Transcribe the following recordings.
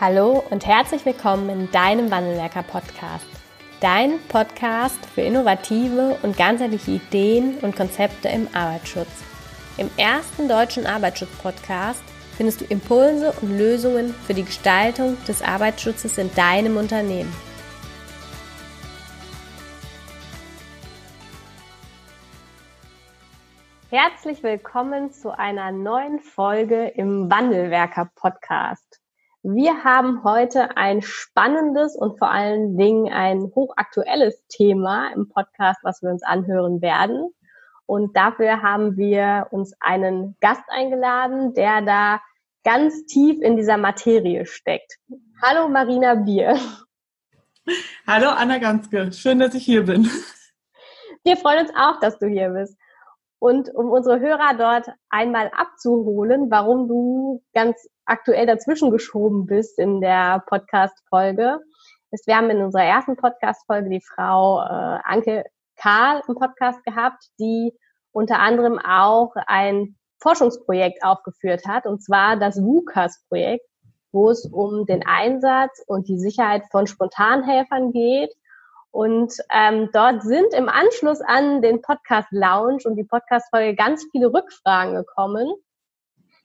Hallo und herzlich willkommen in deinem Wandelwerker Podcast. Dein Podcast für innovative und ganzheitliche Ideen und Konzepte im Arbeitsschutz. Im ersten deutschen Arbeitsschutz-Podcast findest du Impulse und Lösungen für die Gestaltung des Arbeitsschutzes in deinem Unternehmen. Herzlich willkommen zu einer neuen Folge im Wandelwerker Podcast. Wir haben heute ein spannendes und vor allen Dingen ein hochaktuelles Thema im Podcast, was wir uns anhören werden. Und dafür haben wir uns einen Gast eingeladen, der da ganz tief in dieser Materie steckt. Hallo Marina Bier. Hallo Anna Ganske, schön, dass ich hier bin. Wir freuen uns auch, dass du hier bist. Und um unsere Hörer dort einmal abzuholen, warum du ganz aktuell dazwischen geschoben bist in der Podcast-Folge, ist, wir haben in unserer ersten Podcast-Folge die Frau äh, Anke Karl im Podcast gehabt, die unter anderem auch ein Forschungsprojekt aufgeführt hat, und zwar das WUKAS-Projekt, wo es um den Einsatz und die Sicherheit von Spontanhelfern geht und ähm, dort sind im Anschluss an den Podcast Lounge und die Podcast-Folge ganz viele Rückfragen gekommen.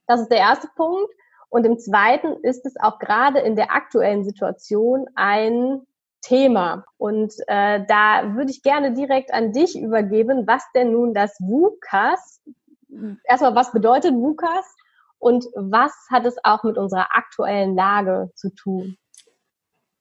Das ist der erste Punkt. Und im zweiten ist es auch gerade in der aktuellen Situation ein Thema. Und äh, da würde ich gerne direkt an dich übergeben, was denn nun das WUKAS, erstmal was bedeutet WUKAS und was hat es auch mit unserer aktuellen Lage zu tun?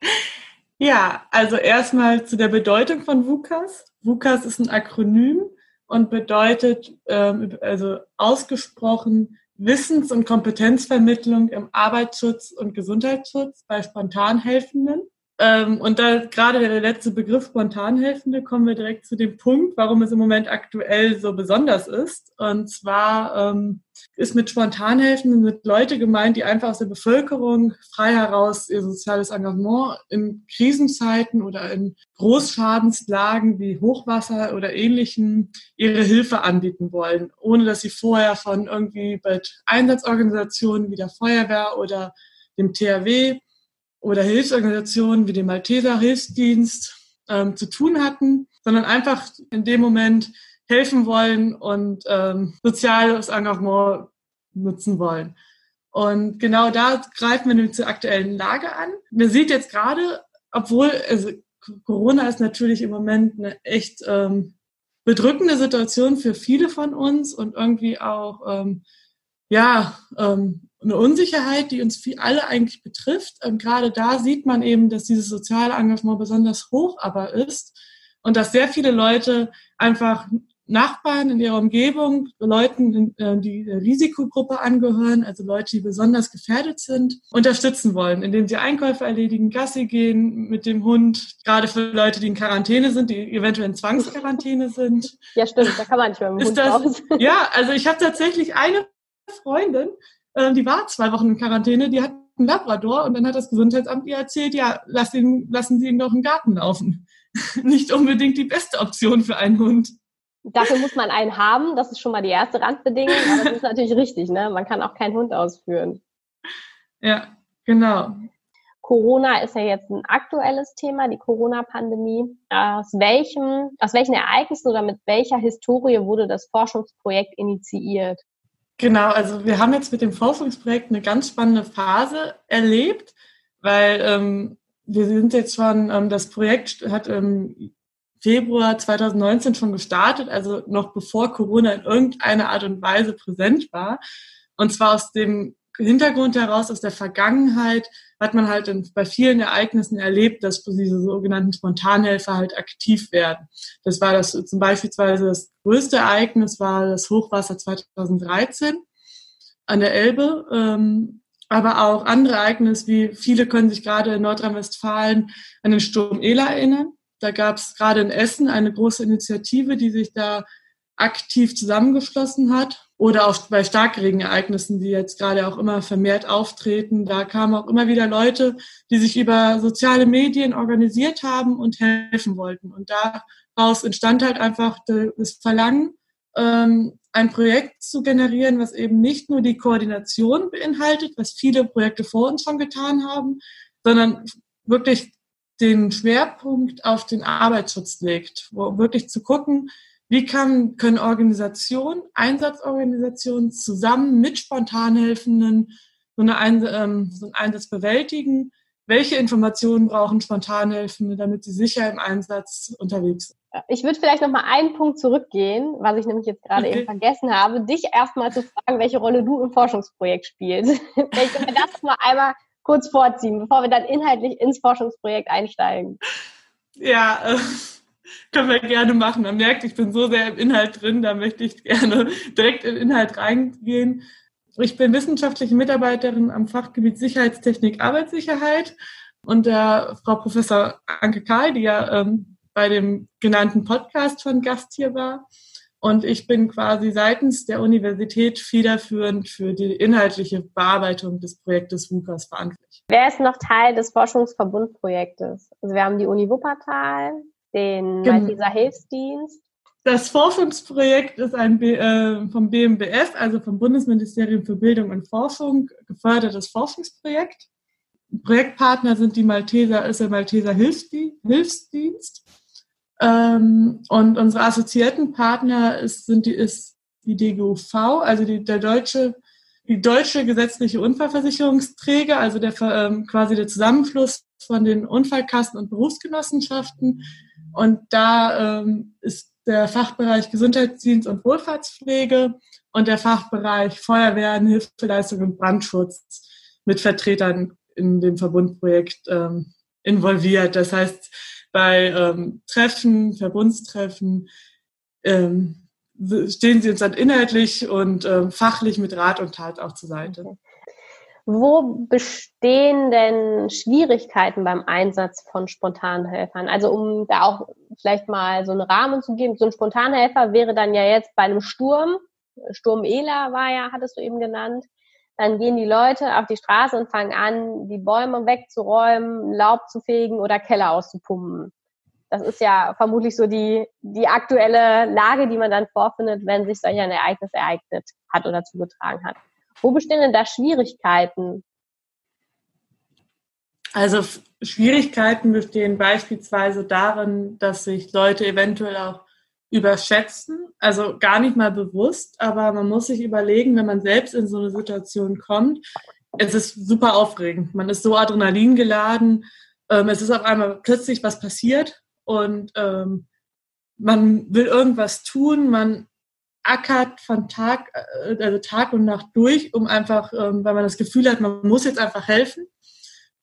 Ja, also erstmal zu der Bedeutung von WUKAS. WUKAS ist ein Akronym und bedeutet ähm, also ausgesprochen Wissens- und Kompetenzvermittlung im Arbeitsschutz und Gesundheitsschutz bei Spontanhelfenden. Ähm, und da gerade der letzte Begriff Spontanhelfende kommen wir direkt zu dem Punkt, warum es im Moment aktuell so besonders ist. Und zwar ähm, ist mit Spontanhelfenden mit Leute gemeint, die einfach aus der Bevölkerung frei heraus ihr soziales Engagement in Krisenzeiten oder in Großschadenslagen wie Hochwasser oder ähnlichen ihre Hilfe anbieten wollen, ohne dass sie vorher von irgendwie bei Einsatzorganisationen wie der Feuerwehr oder dem THW oder Hilfsorganisationen wie dem Malteser Hilfsdienst ähm, zu tun hatten, sondern einfach in dem Moment helfen wollen und ähm, soziales Engagement nutzen wollen. Und genau da greifen wir nämlich zur aktuellen Lage an. Man sieht jetzt gerade, obwohl also Corona ist natürlich im Moment eine echt ähm, bedrückende Situation für viele von uns und irgendwie auch ähm, ja ähm, eine Unsicherheit, die uns viel alle eigentlich betrifft. Und gerade da sieht man eben, dass dieses soziale Engagement besonders hoch aber ist und dass sehr viele Leute einfach Nachbarn in ihrer Umgebung, Leuten, äh, die der Risikogruppe angehören, also Leute, die besonders gefährdet sind, unterstützen wollen, indem sie Einkäufe erledigen, Gassi gehen mit dem Hund, gerade für Leute, die in Quarantäne sind, die eventuell in Zwangsquarantäne sind. Ja, stimmt, da kann man nicht mehr mit dem Hund das, raus. Ja, also ich habe tatsächlich eine Freundin, äh, die war zwei Wochen in Quarantäne, die hat einen Labrador und dann hat das Gesundheitsamt ihr erzählt, ja, lass ihn, lassen Sie ihn doch im Garten laufen. Nicht unbedingt die beste Option für einen Hund. Dafür muss man einen haben, das ist schon mal die erste Randbedingung, aber das ist natürlich richtig, ne? Man kann auch keinen Hund ausführen. Ja, genau. Corona ist ja jetzt ein aktuelles Thema, die Corona-Pandemie. Aus welchem, aus welchen Ereignissen oder mit welcher Historie wurde das Forschungsprojekt initiiert? Genau, also wir haben jetzt mit dem Forschungsprojekt eine ganz spannende Phase erlebt, weil ähm, wir sind jetzt schon, ähm, das Projekt hat im Februar 2019 schon gestartet, also noch bevor Corona in irgendeiner Art und Weise präsent war. Und zwar aus dem Hintergrund heraus, aus der Vergangenheit, hat man halt bei vielen Ereignissen erlebt, dass diese sogenannten Spontanhelfer halt aktiv werden. Das war das zum Beispiel das größte Ereignis war das Hochwasser 2013 an der Elbe. Ähm, aber auch andere Ereignisse, wie viele können sich gerade in Nordrhein-Westfalen an den Sturm Ela erinnern. Da gab es gerade in Essen eine große Initiative, die sich da aktiv zusammengeschlossen hat oder auch bei Starkregenereignissen, die jetzt gerade auch immer vermehrt auftreten. Da kamen auch immer wieder Leute, die sich über soziale Medien organisiert haben und helfen wollten. Und daraus entstand halt einfach das Verlangen, ähm, ein Projekt zu generieren, was eben nicht nur die Koordination beinhaltet, was viele Projekte vor uns schon getan haben, sondern wirklich den Schwerpunkt auf den Arbeitsschutz legt, wo wirklich zu gucken, wie kann, können Organisationen, Einsatzorganisationen zusammen mit Spontanhelfenden so, eine Ein ähm, so einen Einsatz bewältigen? Welche Informationen brauchen Spontanhelfende, damit sie sicher im Einsatz unterwegs sind? Ich würde vielleicht noch mal einen Punkt zurückgehen, was ich nämlich jetzt gerade okay. eben vergessen habe, dich erstmal zu fragen, welche Rolle du im Forschungsprojekt spielst. Vielleicht können wir das mal einmal kurz vorziehen, bevor wir dann inhaltlich ins Forschungsprojekt einsteigen. Ja, äh, können wir gerne machen. Man merkt, ich bin so sehr im Inhalt drin, da möchte ich gerne direkt in den Inhalt reingehen. Ich bin wissenschaftliche Mitarbeiterin am Fachgebiet Sicherheitstechnik, Arbeitssicherheit und der Frau Professor Anke Kahl, die ja ähm, bei dem genannten Podcast von Gast hier war. Und ich bin quasi seitens der Universität federführend für die inhaltliche Bearbeitung des Projektes WUKAS verantwortlich. Wer ist noch Teil des Forschungsverbundprojektes? Also wir haben die Uni Wuppertal, den. Malteser Hilfsdienst. Das Forschungsprojekt ist ein äh, vom BMBF, also vom Bundesministerium für Bildung und Forschung, gefördertes Forschungsprojekt. Projektpartner sind die Malteser, ist der Malteser Hilfsdienst ähm, und unsere assoziierten Partner ist, sind die, ist die DGUV, also die, der deutsche, die deutsche gesetzliche Unfallversicherungsträger, also der, ähm, quasi der Zusammenfluss von den Unfallkassen und Berufsgenossenschaften. Und da ähm, ist der Fachbereich Gesundheitsdienst und Wohlfahrtspflege und der Fachbereich Feuerwehren, Hilfeleistung und Brandschutz mit Vertretern in dem Verbundprojekt ähm, involviert. Das heißt, bei ähm, Treffen, Verbundstreffen, ähm, stehen sie uns dann inhaltlich und ähm, fachlich mit Rat und Tat auch zur Seite. Okay. Wo bestehen denn Schwierigkeiten beim Einsatz von Spontanhelfern? Also um da auch vielleicht mal so einen Rahmen zu geben, so ein Spontanhelfer wäre dann ja jetzt bei einem Sturm, Sturm Ela war ja, hattest du eben genannt, dann gehen die Leute auf die Straße und fangen an, die Bäume wegzuräumen, Laub zu fegen oder Keller auszupumpen. Das ist ja vermutlich so die, die aktuelle Lage, die man dann vorfindet, wenn sich solch ein Ereignis ereignet hat oder zugetragen hat. Wo bestehen denn da Schwierigkeiten? Also Schwierigkeiten bestehen beispielsweise darin, dass sich Leute eventuell auch überschätzen, also gar nicht mal bewusst, aber man muss sich überlegen, wenn man selbst in so eine Situation kommt, es ist super aufregend. Man ist so Adrenalin geladen, ähm, es ist auf einmal plötzlich was passiert und ähm, man will irgendwas tun, man ackert von Tag, äh, also Tag und Nacht durch, um einfach, ähm, weil man das Gefühl hat, man muss jetzt einfach helfen.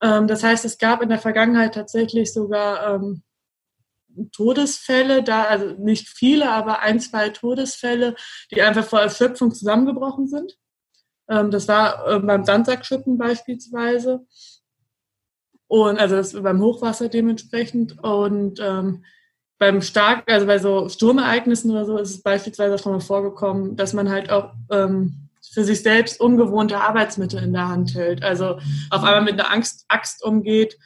Ähm, das heißt, es gab in der Vergangenheit tatsächlich sogar ähm, Todesfälle da, also nicht viele, aber ein, zwei Todesfälle, die einfach vor Erschöpfung zusammengebrochen sind. Das war äh, beim Sandsackschippen beispielsweise. Und also das beim Hochwasser dementsprechend. Und beim stark, also bei so Sturmereignissen oder so ist es beispielsweise schon mal vorgekommen, dass man halt auch ähm, für sich selbst ungewohnte Arbeitsmittel in der Hand hält. Also auf einmal mit einer Angst, Axt umgeht,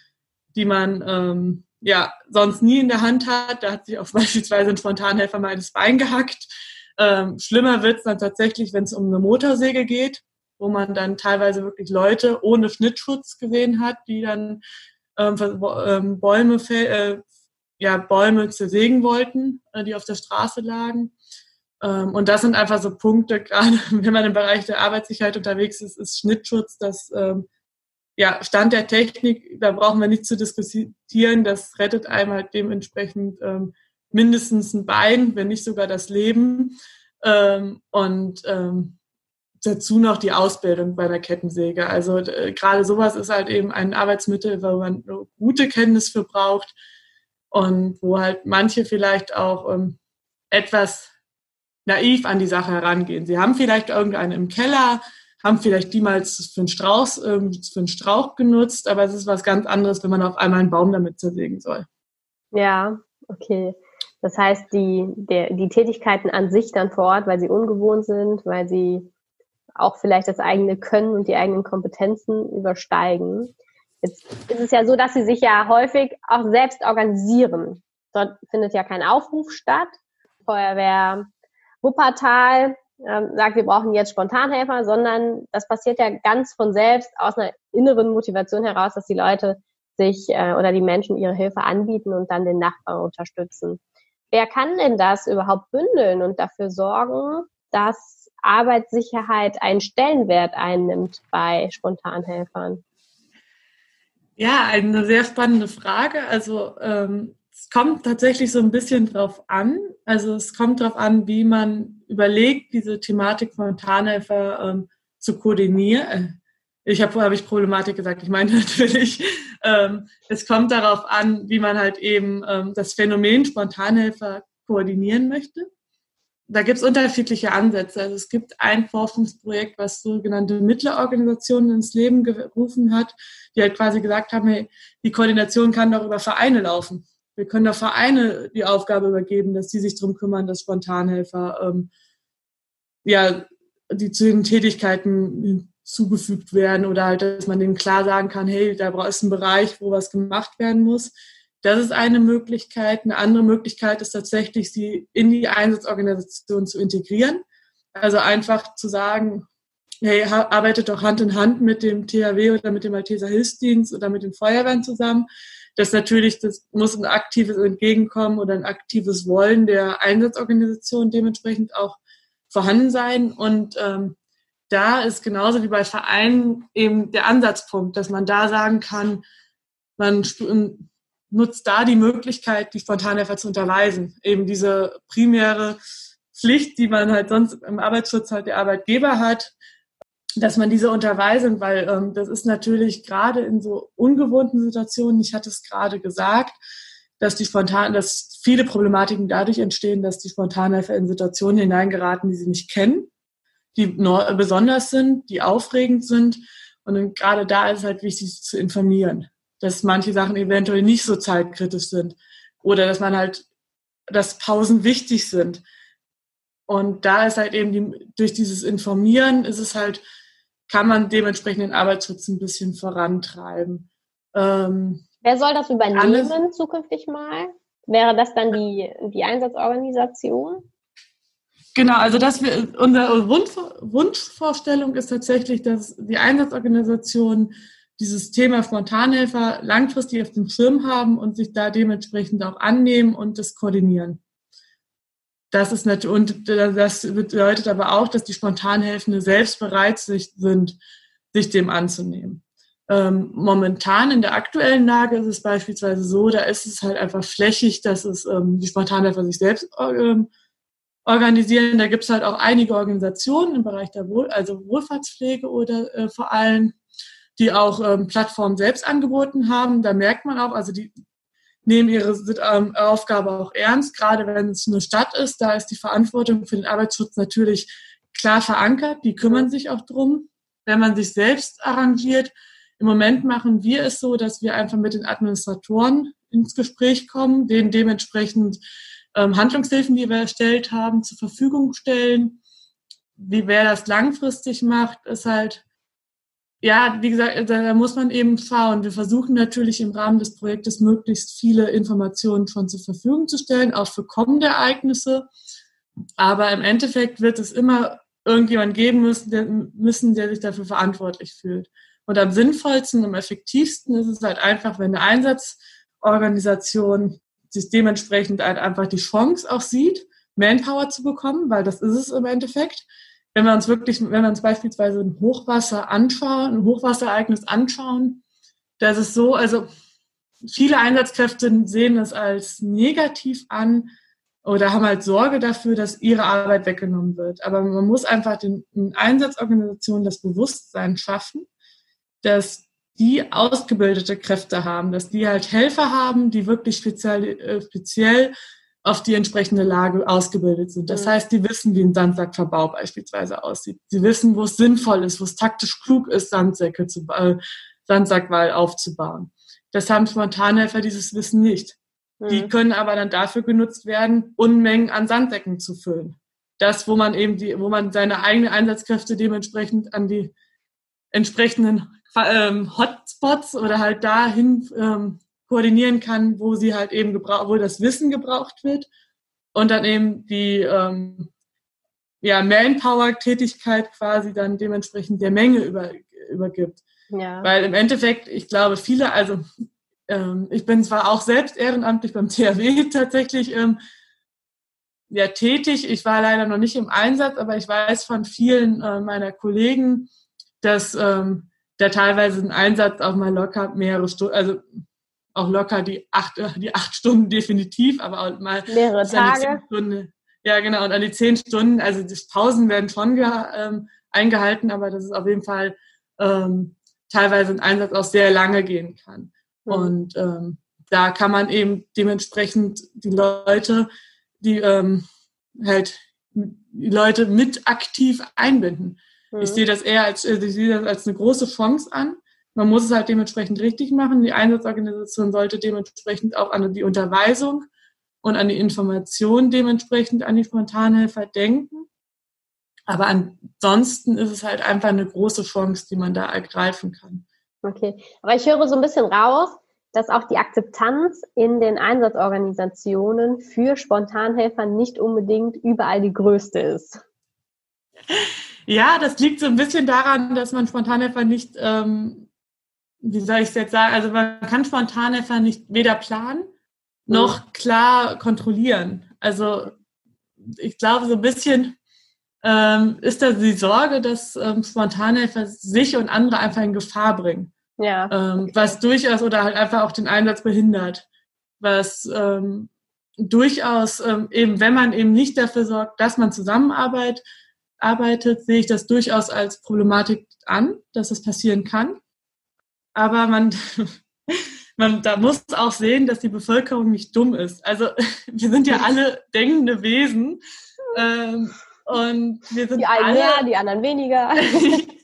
die man ähm, ja sonst nie in der Hand hat. Da hat sich auch beispielsweise ein Spontanhelfer mal ins Bein gehackt. Ähm, schlimmer wird es dann tatsächlich, wenn es um eine Motorsäge geht, wo man dann teilweise wirklich Leute ohne Schnittschutz gesehen hat, die dann ähm, ähm Bäume, äh, ja, Bäume zersägen wollten, äh, die auf der Straße lagen. Ähm, und das sind einfach so Punkte, gerade wenn man im Bereich der Arbeitssicherheit unterwegs ist, ist Schnittschutz das ähm, ja, Stand der Technik, da brauchen wir nicht zu diskutieren, das rettet einem halt dementsprechend ähm, mindestens ein Bein, wenn nicht sogar das Leben. Und dazu noch die Ausbildung bei der Kettensäge. Also äh, gerade sowas ist halt eben ein Arbeitsmittel, wo man eine gute Kenntnis für braucht und wo halt manche vielleicht auch ähm, etwas naiv an die Sache herangehen. Sie haben vielleicht irgendeinen im Keller, haben vielleicht die mal für einen, Strauß, ähm, für einen Strauch genutzt, aber es ist was ganz anderes, wenn man auf einmal einen Baum damit zersägen soll. Ja, okay. Das heißt, die, der, die Tätigkeiten an sich dann vor Ort, weil sie ungewohnt sind, weil sie auch vielleicht das eigene Können und die eigenen Kompetenzen übersteigen. Jetzt ist es ja so, dass sie sich ja häufig auch selbst organisieren. Dort findet ja kein Aufruf statt. Feuerwehr Wuppertal ähm, sagt, wir brauchen jetzt Spontanhelfer, sondern das passiert ja ganz von selbst aus einer inneren Motivation heraus, dass die Leute sich äh, oder die Menschen ihre Hilfe anbieten und dann den Nachbarn unterstützen. Wer kann denn das überhaupt bündeln und dafür sorgen, dass Arbeitssicherheit einen Stellenwert einnimmt bei Spontanhelfern? Ja, eine sehr spannende Frage. Also ähm, es kommt tatsächlich so ein bisschen drauf an. Also es kommt drauf an, wie man überlegt, diese Thematik von Tarnhelfer ähm, zu koordinieren. Äh, ich habe vorher habe ich Problematik gesagt. Ich meine natürlich, ähm, es kommt darauf an, wie man halt eben ähm, das Phänomen Spontanhelfer koordinieren möchte. Da gibt es unterschiedliche Ansätze. Also es gibt ein Forschungsprojekt, was sogenannte Mittlerorganisationen ins Leben gerufen hat, die halt quasi gesagt haben, hey, die Koordination kann doch über Vereine laufen. Wir können doch Vereine die Aufgabe übergeben, dass die sich darum kümmern, dass Spontanhelfer ähm, ja die zu den Tätigkeiten zugefügt werden oder halt, dass man denen klar sagen kann, hey, da ist ein Bereich, wo was gemacht werden muss. Das ist eine Möglichkeit. Eine andere Möglichkeit ist tatsächlich, sie in die Einsatzorganisation zu integrieren. Also einfach zu sagen, hey, arbeitet doch Hand in Hand mit dem THW oder mit dem Malteser Hilfsdienst oder mit den Feuerwehren zusammen das natürlich, das muss ein aktives Entgegenkommen oder ein aktives Wollen der Einsatzorganisation dementsprechend auch vorhanden sein. Und ähm, da ist genauso wie bei Vereinen eben der Ansatzpunkt, dass man da sagen kann, man nutzt da die Möglichkeit, die Spontanhelfer zu unterweisen. Eben diese primäre Pflicht, die man halt sonst im Arbeitsschutz halt der Arbeitgeber hat, dass man diese Unterweisung, weil ähm, das ist natürlich gerade in so ungewohnten Situationen, ich hatte es gerade gesagt, dass die spontan, dass viele Problematiken dadurch entstehen, dass die Spontanhelfer in Situationen hineingeraten, die sie nicht kennen, die besonders sind, die aufregend sind. Und gerade da ist es halt wichtig, sie zu informieren, dass manche Sachen eventuell nicht so zeitkritisch sind oder dass man halt, dass Pausen wichtig sind. Und da ist halt eben die, durch dieses Informieren ist es halt kann man dementsprechend den Arbeitsschutz ein bisschen vorantreiben. Ähm, Wer soll das übernehmen alles, zukünftig mal? Wäre das dann die, die Einsatzorganisation? Genau, also dass wir, unsere Wunsch, Wunschvorstellung ist tatsächlich, dass die Einsatzorganisation dieses Thema Spontanhelfer langfristig auf dem Schirm haben und sich da dementsprechend auch annehmen und das koordinieren. Das ist natürlich, und das bedeutet aber auch, dass die Spontanhelfende selbst bereit sind, sich dem anzunehmen. Ähm, momentan in der aktuellen Lage ist es beispielsweise so, da ist es halt einfach flächig, dass es ähm, die Spontanhelfer sich selbst ähm, organisieren. Da gibt es halt auch einige Organisationen im Bereich der Wohl, also Wohlfahrtspflege oder äh, vor allem, die auch ähm, Plattformen selbst angeboten haben. Da merkt man auch, also die nehmen ihre ähm, Aufgabe auch ernst, gerade wenn es eine Stadt ist. Da ist die Verantwortung für den Arbeitsschutz natürlich klar verankert. Die kümmern sich auch drum. Wenn man sich selbst arrangiert, im Moment machen wir es so, dass wir einfach mit den Administratoren ins Gespräch kommen, denen dementsprechend ähm, Handlungshilfen, die wir erstellt haben, zur Verfügung stellen. Wie wer das langfristig macht, ist halt ja, wie gesagt, da muss man eben schauen. Wir versuchen natürlich im Rahmen des Projektes möglichst viele Informationen schon zur Verfügung zu stellen, auch für kommende Ereignisse. Aber im Endeffekt wird es immer irgendjemand geben müssen, der, müssen, der sich dafür verantwortlich fühlt. Und am sinnvollsten, am effektivsten ist es halt einfach, wenn eine Einsatzorganisation sich dementsprechend halt einfach die Chance auch sieht, Manpower zu bekommen, weil das ist es im Endeffekt wenn wir uns wirklich, wenn wir uns beispielsweise ein Hochwasser anschauen, ein Hochwasserereignis anschauen, das ist so, also viele Einsatzkräfte sehen das als negativ an oder haben halt Sorge dafür, dass ihre Arbeit weggenommen wird. Aber man muss einfach den, den Einsatzorganisationen das Bewusstsein schaffen, dass die ausgebildete Kräfte haben, dass die halt Helfer haben, die wirklich speziell, äh, speziell auf die entsprechende Lage ausgebildet sind. Das mhm. heißt, die wissen, wie ein Sandsackverbau beispielsweise aussieht. Sie wissen, wo es sinnvoll ist, wo es taktisch klug ist, Sandsäcke zu, äh, Sandsackwall aufzubauen. Das haben Spontanhelfer dieses Wissen nicht. Mhm. Die können aber dann dafür genutzt werden, Unmengen an Sandsäcken zu füllen. Das, wo man eben die, wo man seine eigenen Einsatzkräfte dementsprechend an die entsprechenden ähm, Hotspots oder halt dahin ähm, koordinieren kann, wo sie halt eben gebraucht, wo das Wissen gebraucht wird und dann eben die, ähm, ja, Manpower-Tätigkeit quasi dann dementsprechend der Menge über, übergibt. Ja. Weil im Endeffekt, ich glaube, viele, also ähm, ich bin zwar auch selbst ehrenamtlich beim THW tatsächlich ähm, ja, tätig. Ich war leider noch nicht im Einsatz, aber ich weiß von vielen äh, meiner Kollegen, dass ähm, da teilweise ein Einsatz auch mal locker mehrere Stunden, also auch locker die acht, die acht Stunden definitiv, aber auch mal mehrere Tage. Stunden, ja, genau, und an die zehn Stunden, also die Pausen werden schon ähm, eingehalten, aber das ist auf jeden Fall ähm, teilweise ein Einsatz auch sehr lange gehen kann. Mhm. Und ähm, da kann man eben dementsprechend die Leute, die ähm, halt die Leute mit aktiv einbinden. Mhm. Ich sehe das eher als, also ich sehe das als eine große Chance an. Man muss es halt dementsprechend richtig machen. Die Einsatzorganisation sollte dementsprechend auch an die Unterweisung und an die Information dementsprechend an die Spontanhelfer denken. Aber ansonsten ist es halt einfach eine große Chance, die man da ergreifen kann. Okay, aber ich höre so ein bisschen raus, dass auch die Akzeptanz in den Einsatzorganisationen für Spontanhelfer nicht unbedingt überall die größte ist. Ja, das liegt so ein bisschen daran, dass man Spontanhelfer nicht, ähm, wie soll ich es jetzt sagen, also man kann Spontanhelfer nicht weder planen noch mhm. klar kontrollieren. Also ich glaube, so ein bisschen ähm, ist da die Sorge, dass ähm, Spontanhelfer sich und andere einfach in Gefahr bringen. Ja. Ähm, was durchaus oder halt einfach auch den Einsatz behindert. Was ähm, durchaus ähm, eben, wenn man eben nicht dafür sorgt, dass man zusammenarbeitet, arbeitet, sehe ich das durchaus als Problematik an, dass es passieren kann. Aber man man da muss auch sehen, dass die Bevölkerung nicht dumm ist. Also wir sind ja alle denkende Wesen. Ähm, und wir sind die einen alle, mehr, die anderen weniger.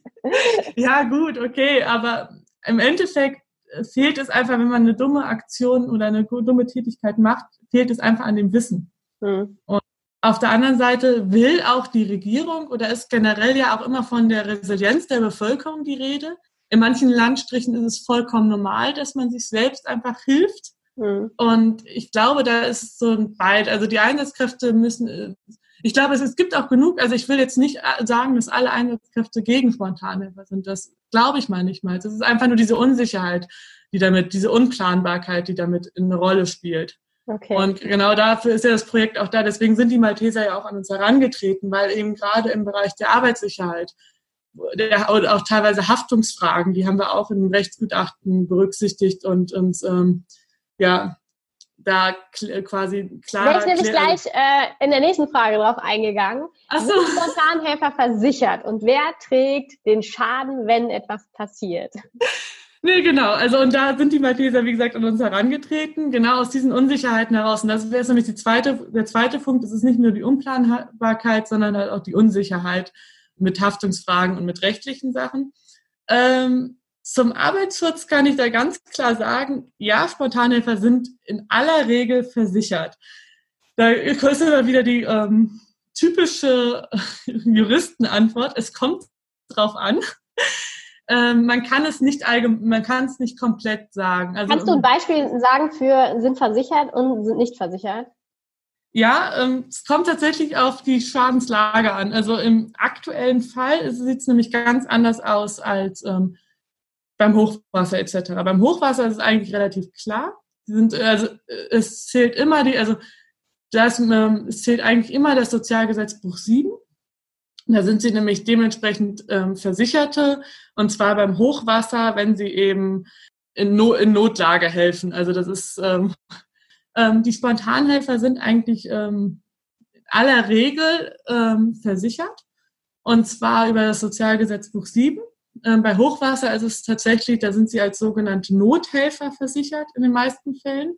ja, gut, okay, aber im Endeffekt fehlt es einfach, wenn man eine dumme Aktion oder eine dumme Tätigkeit macht, fehlt es einfach an dem Wissen. Hm. Und auf der anderen Seite will auch die Regierung oder ist generell ja auch immer von der Resilienz der Bevölkerung die Rede in manchen Landstrichen ist es vollkommen normal, dass man sich selbst einfach hilft. Mhm. Und ich glaube, da ist so ein Beid. Also die Einsatzkräfte müssen, ich glaube, es, es gibt auch genug, also ich will jetzt nicht sagen, dass alle Einsatzkräfte gegen Spontanhelfer sind. Das glaube ich mal nicht mal. Es ist einfach nur diese Unsicherheit, die damit, diese Unplanbarkeit, die damit eine Rolle spielt. Okay. Und genau dafür ist ja das Projekt auch da. Deswegen sind die Malteser ja auch an uns herangetreten, weil eben gerade im Bereich der Arbeitssicherheit der, auch teilweise Haftungsfragen, die haben wir auch in Rechtsgutachten berücksichtigt und uns ähm, ja da quasi klar. Wäre ich nämlich gleich äh, in der nächsten Frage drauf eingegangen. Ach so. Sind Spontanhelfer versichert und wer trägt den Schaden, wenn etwas passiert? Nee, genau. Also und da sind die Malteser, wie gesagt, an uns herangetreten, genau aus diesen Unsicherheiten heraus. Und das wäre nämlich die zweite, der zweite Punkt. Es ist nicht nur die Unplanbarkeit, sondern halt auch die Unsicherheit mit Haftungsfragen und mit rechtlichen Sachen. Ähm, zum Arbeitsschutz kann ich da ganz klar sagen, ja, Spontanhelfer sind in aller Regel versichert. Da ist immer wieder die ähm, typische Juristenantwort, es kommt drauf an. Ähm, man kann es nicht allgemein, man kann es nicht komplett sagen. Also, Kannst du ein Beispiel sagen für sind versichert und sind nicht versichert? Ja, ähm, es kommt tatsächlich auf die Schadenslage an. Also im aktuellen Fall sieht es nämlich ganz anders aus als ähm, beim Hochwasser etc. Beim Hochwasser ist es eigentlich relativ klar. Sind, also es zählt immer die, also das, ähm, es zählt eigentlich immer das Sozialgesetzbuch 7. Da sind sie nämlich dementsprechend ähm, Versicherte und zwar beim Hochwasser, wenn sie eben in, no in Notlage helfen. Also das ist ähm, ähm, die Spontanhelfer sind eigentlich ähm, aller Regel ähm, versichert und zwar über das Sozialgesetzbuch 7. Ähm, bei Hochwasser ist es tatsächlich, da sind sie als sogenannte Nothelfer versichert in den meisten Fällen.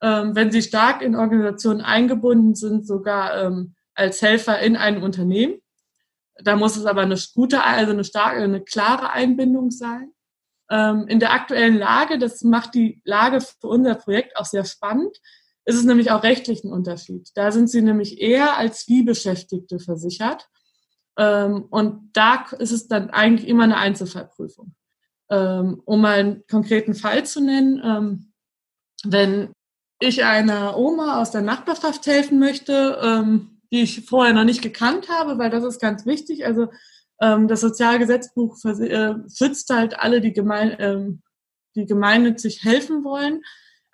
Ähm, wenn sie stark in Organisationen eingebunden sind, sogar ähm, als Helfer in einem Unternehmen. Da muss es aber eine gute, also eine starke, eine klare Einbindung sein. Ähm, in der aktuellen Lage, das macht die Lage für unser Projekt auch sehr spannend, ist es nämlich auch rechtlich ein Unterschied. Da sind sie nämlich eher als wie Beschäftigte versichert. Ähm, und da ist es dann eigentlich immer eine Einzelfallprüfung. Ähm, um mal einen konkreten Fall zu nennen, wenn ich einer Oma aus der Nachbarschaft helfen möchte, die ich vorher noch nicht gekannt habe, weil das ist ganz wichtig. Also ähm, das Sozialgesetzbuch äh, schützt halt alle, die, gemein, ähm, die gemeinnützig helfen wollen.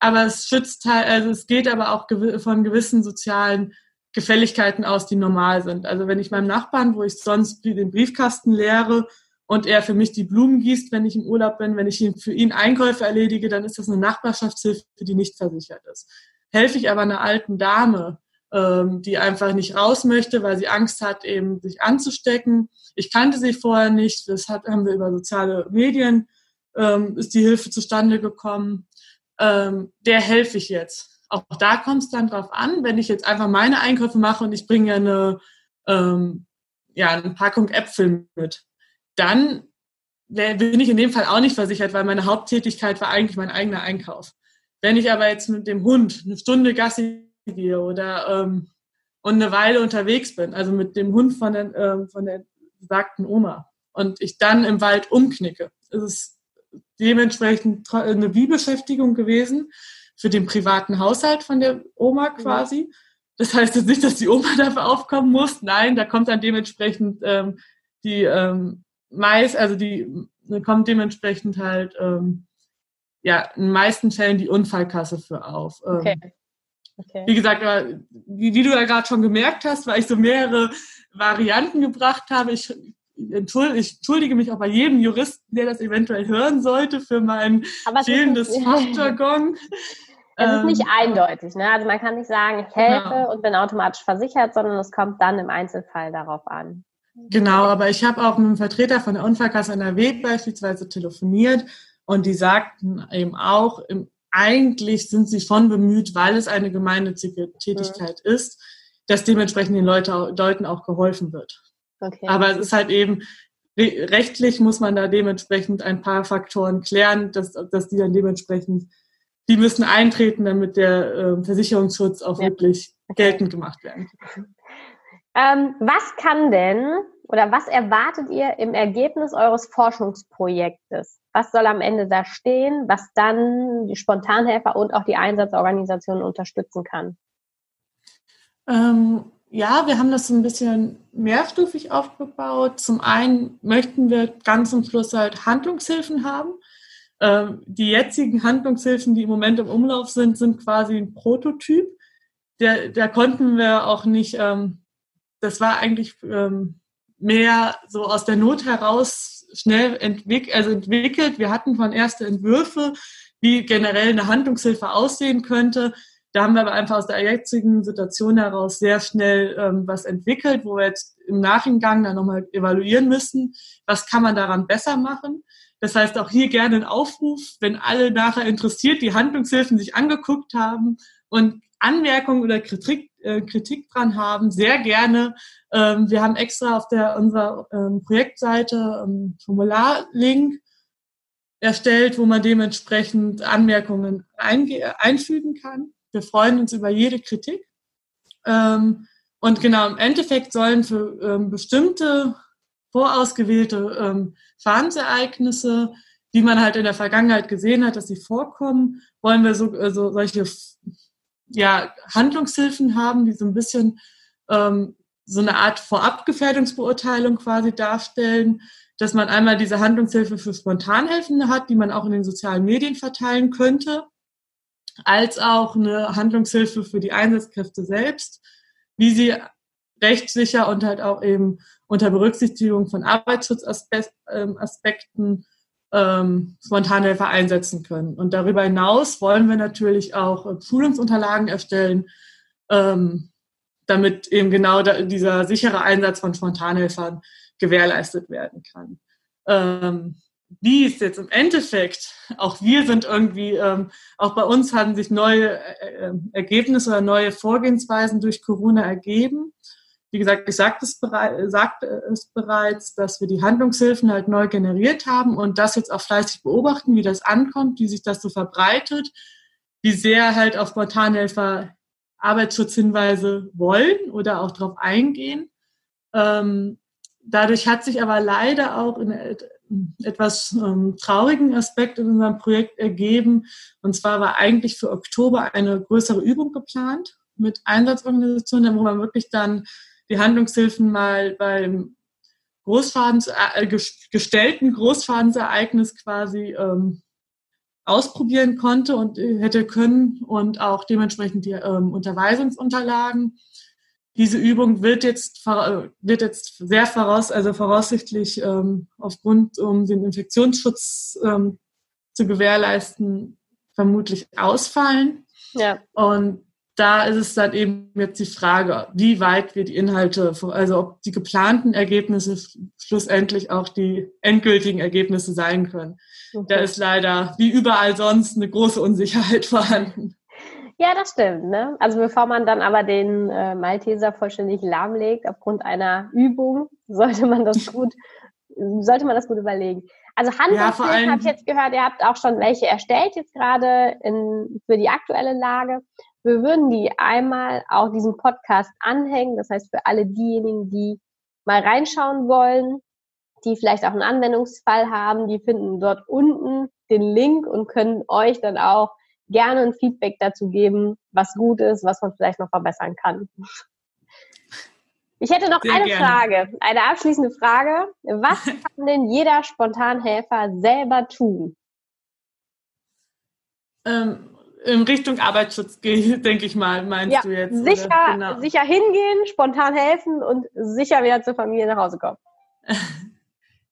Aber es schützt halt, also es geht aber auch von gewissen sozialen Gefälligkeiten aus, die normal sind. Also wenn ich meinem Nachbarn, wo ich sonst den Briefkasten leere und er für mich die Blumen gießt, wenn ich im Urlaub bin, wenn ich für ihn Einkäufe erledige, dann ist das eine Nachbarschaftshilfe, die nicht versichert ist. Helfe ich aber einer alten Dame, ähm, die einfach nicht raus möchte, weil sie Angst hat, eben sich anzustecken. Ich kannte sie vorher nicht, das hat, haben wir über soziale Medien, ähm, ist die Hilfe zustande gekommen. Ähm, der helfe ich jetzt. Auch da kommt es dann drauf an, wenn ich jetzt einfach meine Einkäufe mache und ich bringe eine, ähm, ja, eine Packung Äpfel mit, dann bin ich in dem Fall auch nicht versichert, weil meine Haupttätigkeit war eigentlich mein eigener Einkauf. Wenn ich aber jetzt mit dem Hund eine Stunde Gassi gehe oder ähm, und eine Weile unterwegs bin, also mit dem Hund von der, ähm, von der besagten Oma und ich dann im Wald umknicke, ist es dementsprechend eine Wie-Beschäftigung gewesen für den privaten Haushalt von der Oma quasi. Das heißt jetzt nicht, dass die Oma dafür aufkommen muss. Nein, da kommt dann dementsprechend ähm, die ähm, Mais, also die kommt dementsprechend halt ähm, ja in den meisten Fällen die Unfallkasse für auf. Ähm, okay. Okay. Wie gesagt, wie, wie du ja gerade schon gemerkt hast, weil ich so mehrere Varianten gebracht habe. Ich, ich entschuldige mich auch bei jedem Juristen, der das eventuell hören sollte, für mein fehlendes Fachjargon. Es ist nicht ähm, eindeutig. Ne? Also man kann nicht sagen, ich helfe genau. und bin automatisch versichert, sondern es kommt dann im Einzelfall darauf an. Genau, aber ich habe auch mit einem Vertreter von der Unfallkasse NRW beispielsweise telefoniert und die sagten eben auch, im, eigentlich sind sie schon bemüht, weil es eine gemeinnützige Tätigkeit mhm. ist, dass dementsprechend den Leute, Leuten auch geholfen wird. Okay. Aber es ist halt eben, rechtlich muss man da dementsprechend ein paar Faktoren klären, dass, dass die dann dementsprechend die müssen eintreten, damit der äh, Versicherungsschutz auch ja. wirklich geltend gemacht werden kann. Ähm, was kann denn oder was erwartet ihr im Ergebnis eures Forschungsprojektes? Was soll am Ende da stehen, was dann die Spontanhelfer und auch die Einsatzorganisationen unterstützen kann? Ähm, ja, wir haben das ein bisschen mehrstufig aufgebaut. Zum einen möchten wir ganz zum Schluss halt Handlungshilfen haben. Ähm, die jetzigen Handlungshilfen, die im Moment im Umlauf sind, sind quasi ein Prototyp. Der, da konnten wir auch nicht, ähm, das war eigentlich ähm, mehr so aus der Not heraus schnell entwick also entwickelt. Wir hatten von erste Entwürfe, wie generell eine Handlungshilfe aussehen könnte. Da haben wir aber einfach aus der jetzigen Situation heraus sehr schnell ähm, was entwickelt, wo wir jetzt im Nachhinein dann nochmal evaluieren müssen, was kann man daran besser machen. Das heißt auch hier gerne ein Aufruf, wenn alle nachher interessiert die Handlungshilfen sich angeguckt haben und Anmerkungen oder Kritik, äh, Kritik dran haben, sehr gerne. Ähm, wir haben extra auf der unserer ähm, Projektseite ähm, Formularlink erstellt, wo man dementsprechend Anmerkungen einfügen kann. Wir freuen uns über jede Kritik. Ähm, und genau, im Endeffekt sollen für ähm, bestimmte vorausgewählte ähm, Schadensereignisse, die man halt in der Vergangenheit gesehen hat, dass sie vorkommen, wollen wir so, also solche ja, Handlungshilfen haben, die so ein bisschen ähm, so eine Art Vorabgefährdungsbeurteilung quasi darstellen, dass man einmal diese Handlungshilfe für Spontanhelfende hat, die man auch in den sozialen Medien verteilen könnte, als auch eine Handlungshilfe für die Einsatzkräfte selbst, wie sie rechtssicher und halt auch eben unter Berücksichtigung von Arbeitsschutzaspekten ähm, Spontanhelfer einsetzen können. Und darüber hinaus wollen wir natürlich auch äh, Schulungsunterlagen erstellen, ähm, damit eben genau da, dieser sichere Einsatz von Spontanhelfern gewährleistet werden kann. Ähm, wie es jetzt im Endeffekt, auch wir sind irgendwie, ähm, auch bei uns haben sich neue äh, äh Ergebnisse oder neue Vorgehensweisen durch Corona ergeben. Wie gesagt, ich sagte es, sagte es bereits, dass wir die Handlungshilfen halt neu generiert haben und das jetzt auch fleißig beobachten, wie das ankommt, wie sich das so verbreitet, wie sehr halt auf Spontanhelfer Arbeitsschutzhinweise wollen oder auch darauf eingehen. Ähm, dadurch hat sich aber leider auch in etwas ähm, traurigen Aspekt in unserem Projekt ergeben. Und zwar war eigentlich für Oktober eine größere Übung geplant mit Einsatzorganisationen, wo man wirklich dann die Handlungshilfen mal beim Großschadens, äh, gestellten Großschadensereignis quasi ähm, ausprobieren konnte und äh, hätte können und auch dementsprechend die ähm, Unterweisungsunterlagen. Diese Übung wird jetzt, wird jetzt sehr voraus, also voraussichtlich ähm, aufgrund, um den Infektionsschutz ähm, zu gewährleisten, vermutlich ausfallen. Ja. Und da ist es dann eben jetzt die Frage, wie weit wir die Inhalte, also ob die geplanten Ergebnisse schlussendlich auch die endgültigen Ergebnisse sein können. Okay. Da ist leider wie überall sonst eine große Unsicherheit vorhanden. Ja, das stimmt. Ne? Also bevor man dann aber den äh, Malteser vollständig lahmlegt aufgrund einer Übung, sollte man das gut, sollte man das gut überlegen. Also Handlungsfilme ja, habe ich jetzt gehört, ihr habt auch schon welche erstellt jetzt gerade in, für die aktuelle Lage. Wir würden die einmal auch diesem Podcast anhängen. Das heißt, für alle diejenigen, die mal reinschauen wollen, die vielleicht auch einen Anwendungsfall haben, die finden dort unten den Link und können euch dann auch gerne ein Feedback dazu geben, was gut ist, was man vielleicht noch verbessern kann. Ich hätte noch Sehr eine gerne. Frage, eine abschließende Frage. Was kann denn jeder Spontanhelfer selber tun? Ähm, in Richtung Arbeitsschutz, denke ich mal, meinst ja, du jetzt? Sicher, genau. sicher hingehen, spontan helfen und sicher wieder zur Familie nach Hause kommen.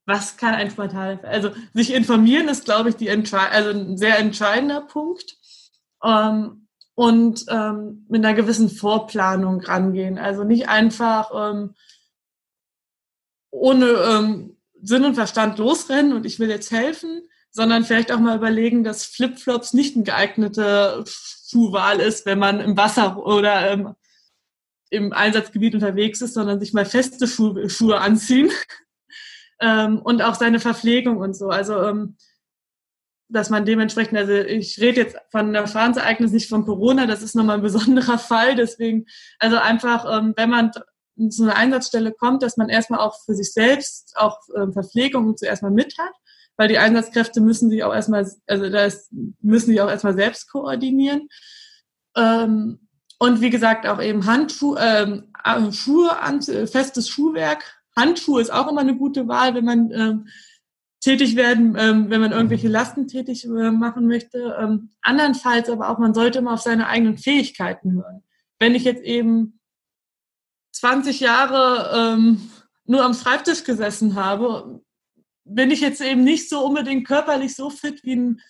Was kann ein Spontanhelfer? Also sich informieren ist, glaube ich, die also ein sehr entscheidender Punkt ähm, und ähm, mit einer gewissen Vorplanung rangehen. Also nicht einfach ähm, ohne ähm, Sinn und Verstand losrennen und ich will jetzt helfen, sondern vielleicht auch mal überlegen, dass Flipflops nicht eine geeignete Schuhwahl ist, wenn man im Wasser oder ähm, im Einsatzgebiet unterwegs ist, sondern sich mal feste Schuhe, Schuhe anziehen ähm, und auch seine Verpflegung und so. Also ähm, dass man dementsprechend, also ich rede jetzt von einem Erfahrensereignis, nicht von Corona, das ist nochmal ein besonderer Fall. Deswegen, also einfach, ähm, wenn man zu einer Einsatzstelle kommt, dass man erstmal auch für sich selbst auch ähm, Verpflegung zuerst mal mit hat, weil die Einsatzkräfte müssen sich auch erstmal, also das müssen sich auch erstmal selbst koordinieren. Ähm, und wie gesagt, auch eben Handschuhe, ähm, äh, Schuhe, festes Schuhwerk. Handschuhe ist auch immer eine gute Wahl, wenn man ähm, tätig werden, ähm, wenn man irgendwelche Lasten tätig äh, machen möchte. Ähm, andernfalls aber auch, man sollte immer auf seine eigenen Fähigkeiten hören. Wenn ich jetzt eben 20 Jahre ähm, nur am Schreibtisch gesessen habe, bin ich jetzt eben nicht so unbedingt körperlich so fit wie, ein,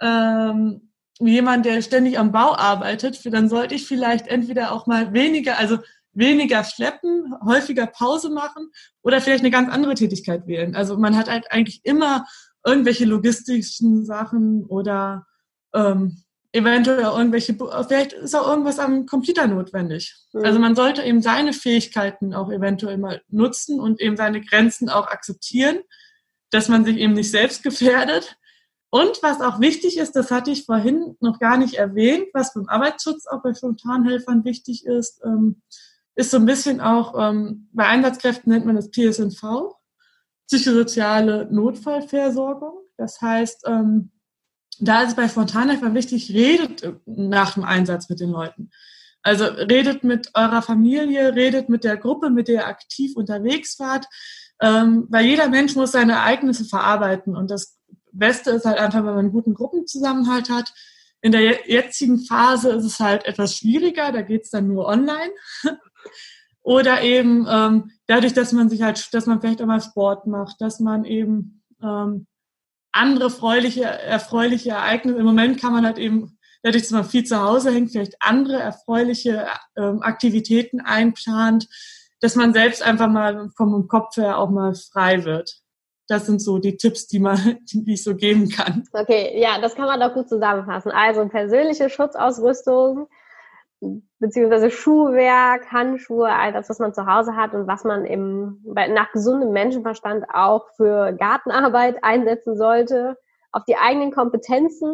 ähm, wie jemand, der ständig am Bau arbeitet. Dann sollte ich vielleicht entweder auch mal weniger, also weniger schleppen, häufiger Pause machen oder vielleicht eine ganz andere Tätigkeit wählen. Also man hat halt eigentlich immer irgendwelche logistischen Sachen oder ähm, eventuell irgendwelche, vielleicht ist auch irgendwas am Computer notwendig. Mhm. Also man sollte eben seine Fähigkeiten auch eventuell mal nutzen und eben seine Grenzen auch akzeptieren, dass man sich eben nicht selbst gefährdet. Und was auch wichtig ist, das hatte ich vorhin noch gar nicht erwähnt, was beim Arbeitsschutz auch bei Spontanhelfern wichtig ist, ähm, ist so ein bisschen auch, ähm, bei Einsatzkräften nennt man das PSNV, psychosoziale Notfallversorgung. Das heißt, ähm, da ist es bei Spontanhelfer wichtig, redet nach dem Einsatz mit den Leuten. Also redet mit eurer Familie, redet mit der Gruppe, mit der ihr aktiv unterwegs wart, ähm, weil jeder Mensch muss seine Ereignisse verarbeiten und das Beste ist halt einfach, wenn man einen guten Gruppenzusammenhalt hat. In der jetzigen Phase ist es halt etwas schwieriger, da geht es dann nur online. Oder eben ähm, dadurch, dass man sich halt, dass man vielleicht auch mal Sport macht, dass man eben ähm, andere freuliche, erfreuliche Ereignisse, im Moment kann man halt eben, dadurch, dass man viel zu Hause hängt, vielleicht andere erfreuliche ähm, Aktivitäten einplant, dass man selbst einfach mal vom Kopf her auch mal frei wird. Das sind so die Tipps, die man, die ich so geben kann. Okay, ja, das kann man doch gut zusammenfassen. Also persönliche Schutzausrüstung, beziehungsweise Schuhwerk, Handschuhe, all das, was man zu Hause hat und was man im, nach gesundem Menschenverstand auch für Gartenarbeit einsetzen sollte, auf die eigenen Kompetenzen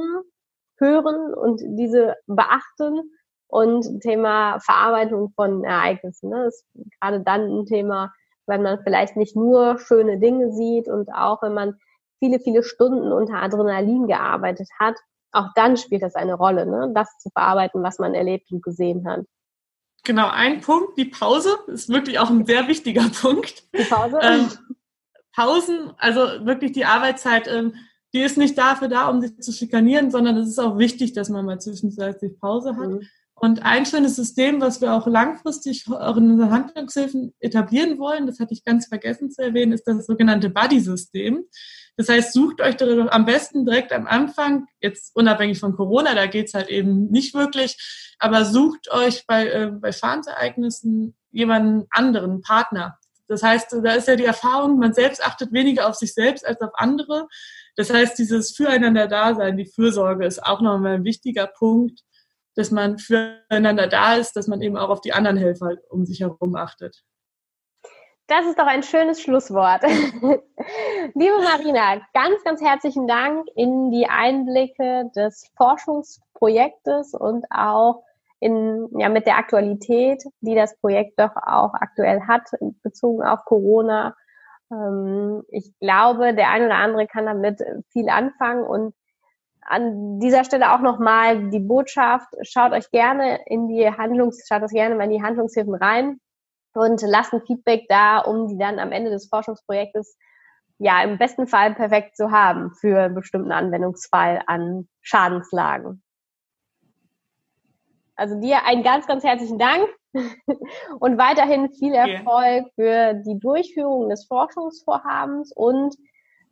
hören und diese beachten und Thema Verarbeitung von Ereignissen. Ne, ist gerade dann ein Thema, wenn man vielleicht nicht nur schöne Dinge sieht und auch wenn man viele, viele Stunden unter Adrenalin gearbeitet hat, auch dann spielt das eine Rolle, ne? das zu verarbeiten, was man erlebt und gesehen hat. Genau, ein Punkt, die Pause ist wirklich auch ein sehr wichtiger Punkt. Die Pause? Ähm, Pausen, also wirklich die Arbeitszeit, ähm, die ist nicht dafür da, um sich zu schikanieren, sondern es ist auch wichtig, dass man mal zwischenzeitlich Pause hat. Mhm. Und ein schönes System, was wir auch langfristig in unseren Handlungshilfen etablieren wollen, das hatte ich ganz vergessen zu erwähnen, ist das sogenannte Buddy-System. Das heißt, sucht euch am besten direkt am Anfang, jetzt unabhängig von Corona, da geht's halt eben nicht wirklich, aber sucht euch bei, äh, bei Schadensereignissen jemanden anderen, Partner. Das heißt, da ist ja die Erfahrung, man selbst achtet weniger auf sich selbst als auf andere. Das heißt, dieses Füreinander-Dasein, die Fürsorge ist auch nochmal ein wichtiger Punkt, dass man füreinander da ist, dass man eben auch auf die anderen Helfer um sich herum achtet. Das ist doch ein schönes Schlusswort. Liebe Marina, ganz, ganz herzlichen Dank in die Einblicke des Forschungsprojektes und auch in, ja, mit der Aktualität, die das Projekt doch auch aktuell hat, bezogen auf Corona. Ähm, ich glaube, der eine oder andere kann damit viel anfangen und an dieser Stelle auch nochmal die Botschaft, schaut euch gerne in die Handlungs, schaut euch gerne mal in die Handlungshilfen rein und lasst ein Feedback da, um die dann am Ende des Forschungsprojektes ja im besten Fall perfekt zu haben für einen bestimmten Anwendungsfall an Schadenslagen. Also dir einen ganz, ganz herzlichen Dank und weiterhin viel Erfolg für die Durchführung des Forschungsvorhabens und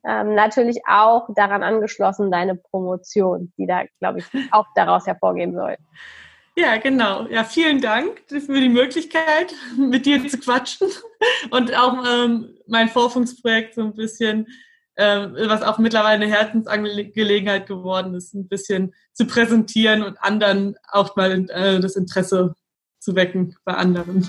ähm, natürlich auch daran angeschlossen deine Promotion, die da, glaube ich, auch daraus hervorgehen soll. Ja, genau. Ja, vielen Dank für die Möglichkeit, mit dir zu quatschen und auch ähm, mein Forschungsprojekt so ein bisschen, äh, was auch mittlerweile eine Herzensangelegenheit geworden ist, ein bisschen zu präsentieren und anderen auch mal äh, das Interesse zu wecken bei anderen.